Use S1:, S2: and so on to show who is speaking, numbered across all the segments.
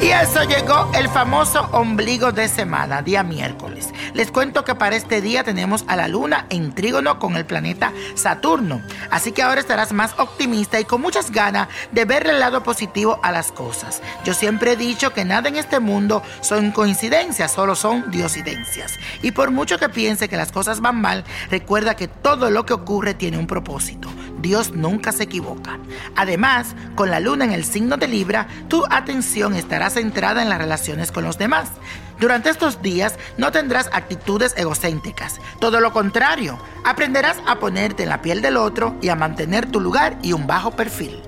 S1: eso llegó el famoso ombligo de semana, día miércoles. Les cuento que para este día tenemos a la luna en trígono con el planeta Saturno. Así que ahora estarás más optimista y con muchas ganas de ver el lado positivo a las cosas. Yo siempre he dicho que nada en este mundo son coincidencias, solo son diosidencias. Y por mucho que piense que las cosas van mal, recuerda que todo lo que ocurre tiene un propósito. Dios nunca se equivoca. Además, con la luna en el signo de Libra, tu atención estará centrada en las relaciones con los demás. Durante estos días no tendrás actitudes egocéntricas. Todo lo contrario, aprenderás a ponerte en la piel del otro y a mantener tu lugar y un bajo perfil.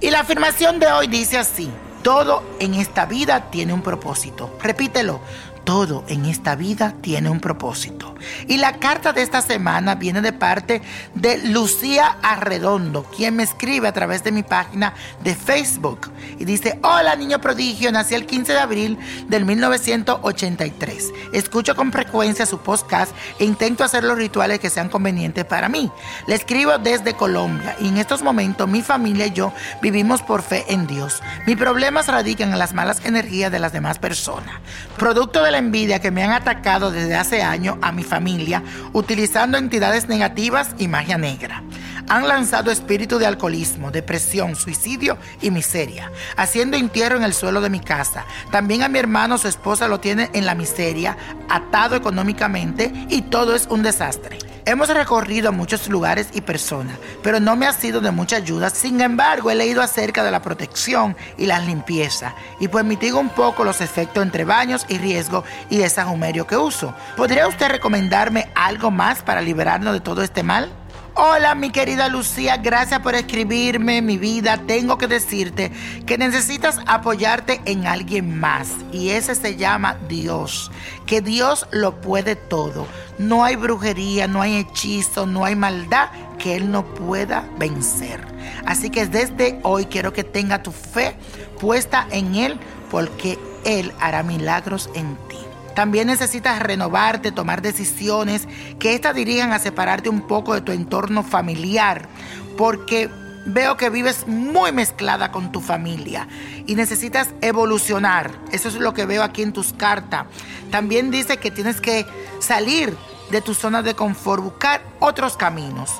S1: Y la afirmación de hoy dice así, todo en esta vida tiene un propósito. Repítelo, todo en esta vida tiene un propósito. Y la carta de esta semana viene de parte de Lucía Arredondo, quien me escribe a través de mi página de Facebook. Y dice, hola niño prodigio, nací el 15 de abril del 1983. Escucho con frecuencia su podcast e intento hacer los rituales que sean convenientes para mí. Le escribo desde Colombia y en estos momentos mi familia y yo vivimos por fe en Dios. Mis problemas radican en las malas energías de las demás personas. Producto de la envidia que me han atacado desde hace años a mi familia utilizando entidades negativas y magia negra. Han lanzado espíritu de alcoholismo, depresión, suicidio y miseria, haciendo entierro en el suelo de mi casa. También a mi hermano, su esposa lo tiene en la miseria, atado económicamente y todo es un desastre. Hemos recorrido muchos lugares y personas, pero no me ha sido de mucha ayuda. Sin embargo, he leído acerca de la protección y la limpieza y pues mitigo un poco los efectos entre baños y riesgo y desajumerio que uso. ¿Podría usted recomendarme algo más para liberarnos de todo este mal? Hola mi querida Lucía, gracias por escribirme mi vida. Tengo que decirte que necesitas apoyarte en alguien más y ese se llama Dios, que Dios lo puede todo. No hay brujería, no hay hechizo, no hay maldad que Él no pueda vencer. Así que desde hoy quiero que tenga tu fe puesta en Él porque Él hará milagros en ti. También necesitas renovarte, tomar decisiones que éstas dirijan a separarte un poco de tu entorno familiar, porque veo que vives muy mezclada con tu familia y necesitas evolucionar. Eso es lo que veo aquí en tus cartas. También dice que tienes que salir de tu zona de confort, buscar otros caminos.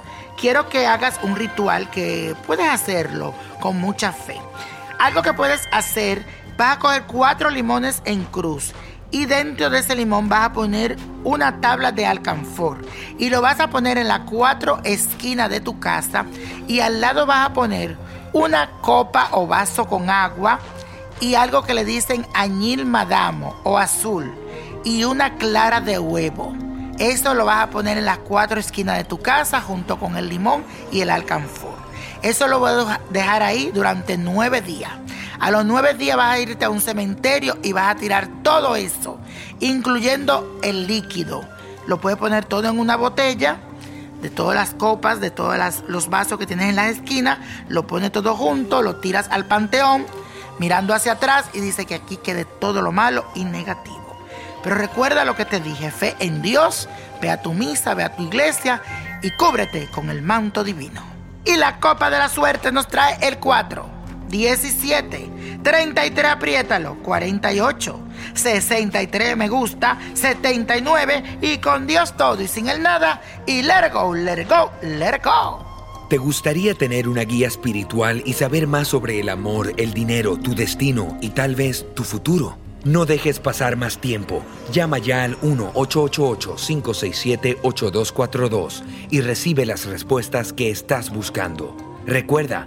S1: Quiero que hagas un ritual que puedes hacerlo con mucha fe. Algo que puedes hacer, vas a coger cuatro limones en cruz y dentro de ese limón vas a poner una tabla de alcanfor y lo vas a poner en las cuatro esquinas de tu casa y al lado vas a poner una copa o vaso con agua y algo que le dicen añil madamo o azul y una clara de huevo. Eso lo vas a poner en las cuatro esquinas de tu casa junto con el limón y el alcanfor. Eso lo voy a dejar ahí durante nueve días. A los nueve días vas a irte a un cementerio y vas a tirar todo eso, incluyendo el líquido. Lo puedes poner todo en una botella, de todas las copas, de todos los vasos que tienes en la esquina, lo pones todo junto, lo tiras al panteón, mirando hacia atrás y dice que aquí quede todo lo malo y negativo. Pero recuerda lo que te dije, fe en Dios, ve a tu misa, ve a tu iglesia y cúbrete con el manto divino. Y la copa de la suerte nos trae el 4. 17, 33 apriétalo, 48, 63 me gusta, 79 y con Dios todo y sin el nada y let go, let go, let go.
S2: ¿Te gustaría tener una guía espiritual y saber más sobre el amor, el dinero, tu destino y tal vez tu futuro? No dejes pasar más tiempo. Llama ya al 1-888-567-8242 y recibe las respuestas que estás buscando. Recuerda,